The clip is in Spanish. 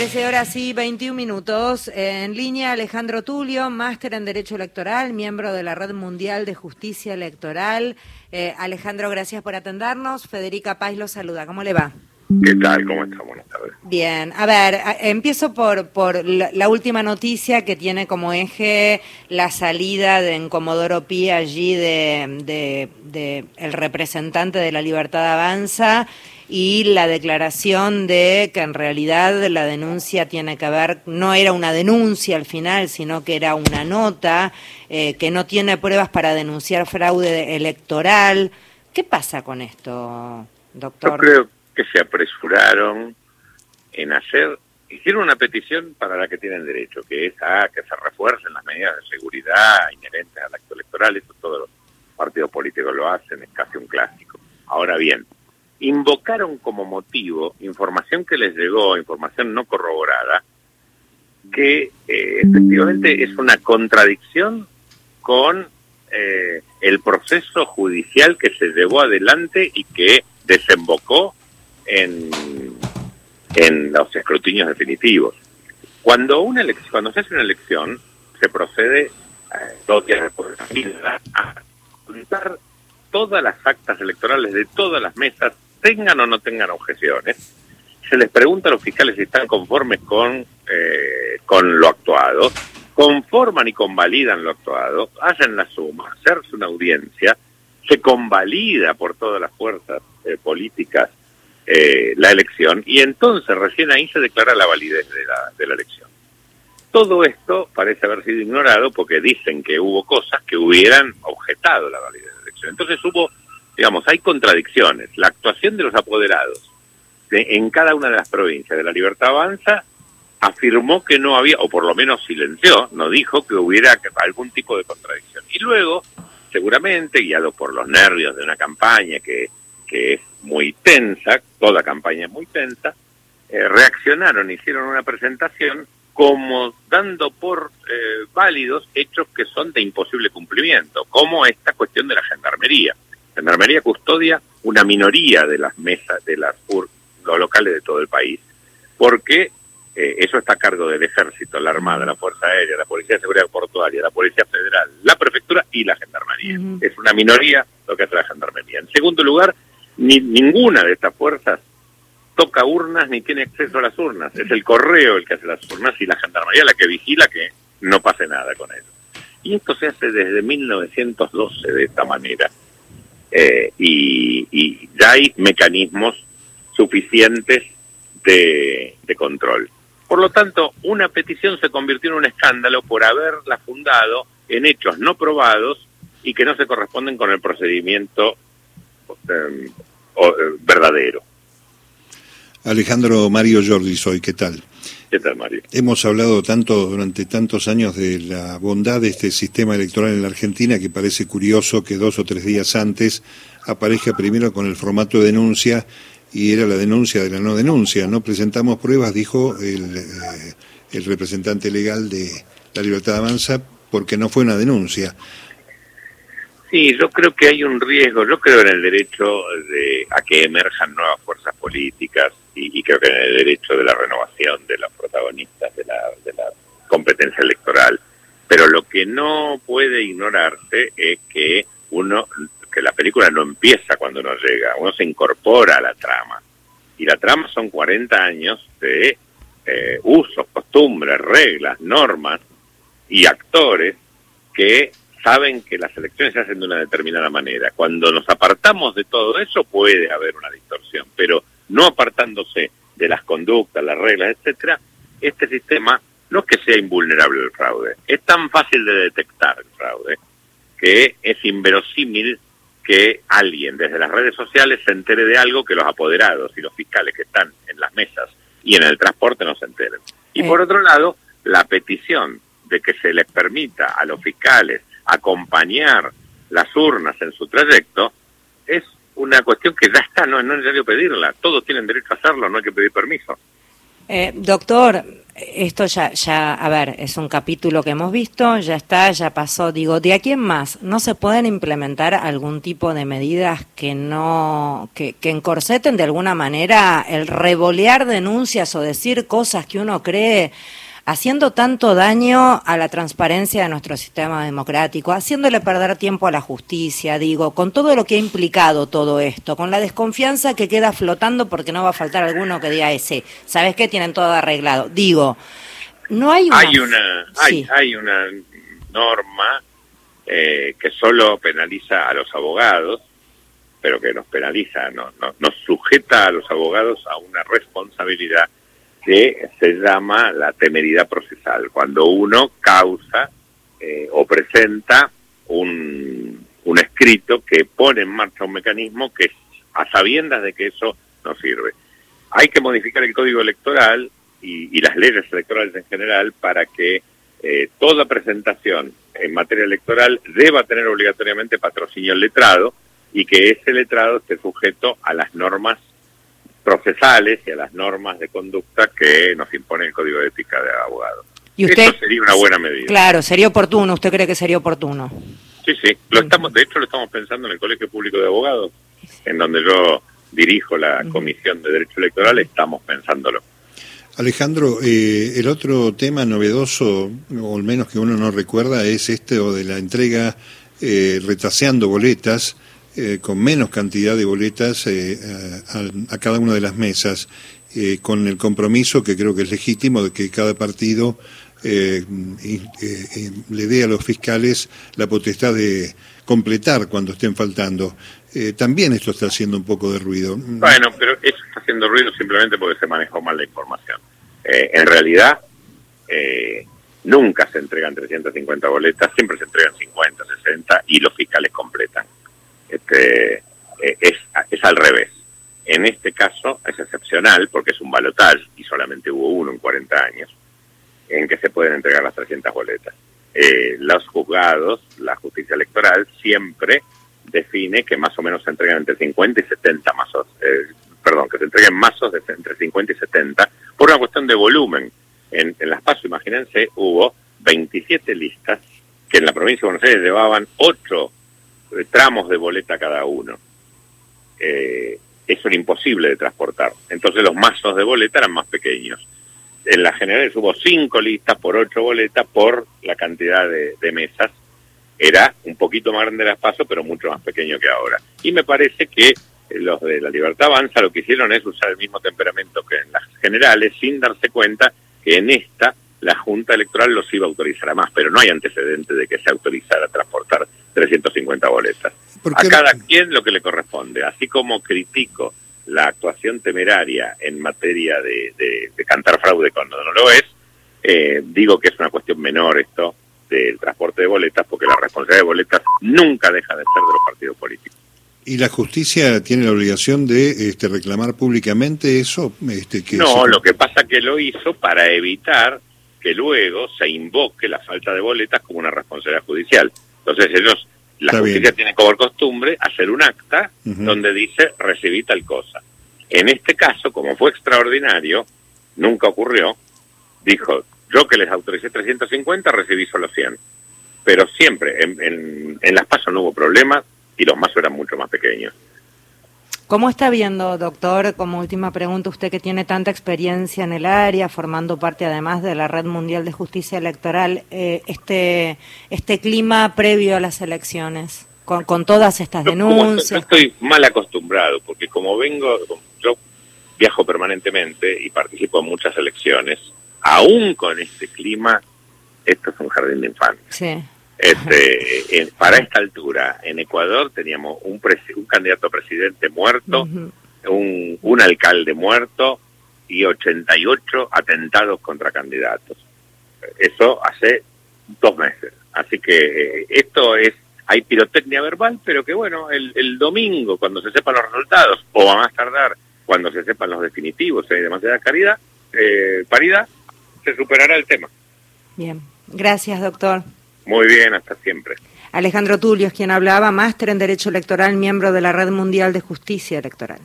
13 horas y 21 minutos. En línea Alejandro Tulio, máster en Derecho Electoral, miembro de la Red Mundial de Justicia Electoral. Eh, Alejandro, gracias por atendernos. Federica Paz lo saluda. ¿Cómo le va? ¿Qué tal? ¿Cómo está? Buenas tardes. Bien, a ver, empiezo por, por la, última noticia que tiene como eje la salida de en Comodoro Pi allí de, de el representante de la Libertad Avanza y la declaración de que en realidad la denuncia tiene que ver, no era una denuncia al final, sino que era una nota, eh, que no tiene pruebas para denunciar fraude electoral. ¿Qué pasa con esto, doctor? Yo creo que se apresuraron en hacer, hicieron una petición para la que tienen derecho, que es a que se refuercen las medidas de seguridad inherentes al acto electoral, eso todos los partidos políticos lo hacen, es casi un clásico. Ahora bien, invocaron como motivo información que les llegó, información no corroborada, que eh, efectivamente es una contradicción con eh, el proceso judicial que se llevó adelante y que desembocó en, en los escrutinios definitivos. Cuando una elección, cuando se hace una elección, se procede eh, dos días después a contar todas las actas electorales de todas las mesas tengan o no tengan objeciones, se les pregunta a los fiscales si están conformes con, eh, con lo actuado, conforman y convalidan lo actuado, hacen la suma, hacerse una audiencia, se convalida por todas las fuerzas eh, políticas eh, la elección y entonces recién ahí se declara la validez de la, de la elección. Todo esto parece haber sido ignorado porque dicen que hubo cosas que hubieran objetado la validez de la elección. Entonces hubo digamos, hay contradicciones. La actuación de los apoderados en cada una de las provincias de la Libertad Avanza afirmó que no había, o por lo menos silenció, no dijo que hubiera algún tipo de contradicción. Y luego, seguramente, guiado por los nervios de una campaña que, que es muy tensa, toda campaña es muy tensa, eh, reaccionaron, hicieron una presentación como dando por eh, válidos hechos que son de imposible cumplimiento, como esta cuestión de la gendarmería. Gendarmería custodia una minoría de las mesas de las los locales de todo el país, porque eh, eso está a cargo del Ejército, la Armada, la Fuerza Aérea, la Policía de Seguridad Portuaria, la Policía Federal, la Prefectura y la Gendarmería. Es una minoría lo que hace la Gendarmería. En segundo lugar, ni, ninguna de estas fuerzas toca urnas ni tiene acceso a las urnas. Es el correo el que hace las urnas y la Gendarmería la que vigila que no pase nada con eso. Y esto se hace desde 1912 de esta manera. Eh, y, ya hay mecanismos suficientes de, control. Por lo tanto, una petición se convirtió en un escándalo por haberla fundado en hechos no probados y que no se corresponden con el procedimiento em, eh, verdadero. Alejandro Mario Jordi soy, ¿qué tal? Hemos hablado tanto durante tantos años de la bondad de este sistema electoral en la Argentina que parece curioso que dos o tres días antes aparezca primero con el formato de denuncia y era la denuncia de la no denuncia. No presentamos pruebas, dijo el, eh, el representante legal de la Libertad Avanza, porque no fue una denuncia. Sí, yo creo que hay un riesgo, yo creo en el derecho de, a que emerjan nuevas fuerzas políticas y, creo que en el derecho de la renovación de los protagonistas de la, de la competencia electoral. Pero lo que no puede ignorarse es que uno, que la película no empieza cuando uno llega, uno se incorpora a la trama. Y la trama son 40 años de eh, usos, costumbres, reglas, normas y actores que saben que las elecciones se hacen de una determinada manera. Cuando nos apartamos de todo eso puede haber una distorsión, pero no apartándose de las conductas, las reglas, etcétera, este sistema no es que sea invulnerable al fraude, es tan fácil de detectar el fraude que es inverosímil que alguien desde las redes sociales se entere de algo que los apoderados y los fiscales que están en las mesas y en el transporte no se enteren. Y por otro lado, la petición de que se les permita a los fiscales acompañar las urnas en su trayecto, es una cuestión que ya está, no, es necesario pedirla, todos tienen derecho a hacerlo, no hay que pedir permiso. Eh, doctor, esto ya, ya, a ver, es un capítulo que hemos visto, ya está, ya pasó. Digo, ¿de aquí en más no se pueden implementar algún tipo de medidas que no, que, que encorseten de alguna manera el revolear denuncias o decir cosas que uno cree haciendo tanto daño a la transparencia de nuestro sistema democrático, haciéndole perder tiempo a la justicia, digo, con todo lo que ha implicado todo esto, con la desconfianza que queda flotando porque no va a faltar alguno que diga ese, ¿sabes qué? Tienen todo arreglado. Digo, no hay una... Hay una, hay, una norma eh, que solo penaliza a los abogados, pero que nos penaliza, no, nos sujeta a los abogados a una responsabilidad que se llama la temeridad procesal, cuando uno causa eh, o presenta un, un escrito que pone en marcha un mecanismo que a sabiendas de que eso no sirve. Hay que modificar el código electoral y, las leyes electorales en general para que eh, toda presentación en materia electoral deba tener obligatoriamente patrocinio letrado y que ese letrado esté sujeto a las normas procesales y a las normas de conducta que nos impone el Código de Ética de Abogados. ¿Y usted, Eso sería una buena medida. Claro, sería oportuno. ¿Usted cree que sería oportuno? Sí, sí. Lo estamos, de hecho, lo estamos pensando en el Colegio Público de Abogados, en donde yo dirijo la Comisión de Derecho Electoral, estamos pensándolo. Alejandro, eh, el otro tema novedoso, o al menos que uno no recuerda, es este o de la entrega eh, retaseando boletas eh, con menos cantidad de boletas eh, a, cada una de las mesas, eh, con el compromiso que creo que es legítimo de que cada partido le dé a los fiscales la potestad de completar cuando estén faltando. también esto está haciendo un poco de ruido. Bueno, pero eso está haciendo ruido simplemente porque se manejó mal la información. en realidad, nunca se entregan 350 boletas, siempre se entregan 50, 60 y los fiscales completan este, eh, es, es al revés. En este caso es excepcional porque es un balotaje y solamente hubo uno en 40 años en que se pueden entregar las 300 boletas. Eh, los juzgados, la justicia electoral, siempre define que más o menos se entregan entre 50 y 70 mazos, eh, perdón, que se entreguen mazos de entre 50 y 70 por una cuestión de volumen. En, en las PASO, imagínense, hubo 27 listas que en la provincia de Buenos Aires llevaban 8 tramos de boleta cada uno. Eh, eso era imposible de transportar. Entonces los mazos de boleta eran más pequeños. En las generales hubo cinco listas por ocho boletas por la cantidad de, mesas. Era un poquito más grande el espacio, pero mucho más pequeño que ahora. Y me parece que los de la Libertad Avanza lo que hicieron es usar el mismo temperamento que en las generales, sin darse cuenta que en esta la Junta Electoral los iba a autorizar a más, pero no hay antecedente de que se autorizara a transportar 350 boletas. A cada quien lo que le corresponde. Así como critico la actuación temeraria en materia de, cantar fraude cuando no lo es, eh, digo que es una cuestión menor esto del transporte de boletas, porque la responsabilidad de boletas nunca deja de ser de los partidos políticos. ¿Y la justicia tiene la obligación de este, reclamar públicamente eso? Este, que no, lo que pasa que lo hizo para evitar que luego se invoque la falta de boletas como una responsabilidad judicial. Entonces ellos, la justicia tiene como costumbre hacer un acta donde dice recibí tal cosa. En este caso, como fue extraordinario, nunca ocurrió, dijo, yo que les autoricé 350, recibí solo 100. Pero siempre, en, en, las pasos no hubo problema y los mazos eran mucho más pequeños. ¿Cómo está viendo, doctor, como última pregunta, usted que tiene tanta experiencia en el área, formando parte además de la Red Mundial de Justicia Electoral, eh, este, este clima previo a las elecciones, con, con todas estas denuncias? Yo estoy mal acostumbrado, porque como vengo, yo viajo permanentemente y participo en muchas elecciones, aún con este clima, esto es un jardín de infantes. Sí. Este, para esta altura, en Ecuador teníamos un, un candidato a presidente muerto, un, un alcalde muerto y 88 atentados contra candidatos. Eso hace dos meses. Así que eh, esto es, hay pirotecnia verbal, pero que bueno, el, el domingo, cuando se sepan los resultados, o a más tardar, cuando se sepan los definitivos, hay demasiada caridad, eh, paridad, se superará el tema. Bien, gracias doctor. Muy bien, hasta siempre. Alejandro Tulio es quien hablaba, máster en Derecho Electoral, miembro de la Red Mundial de Justicia Electoral.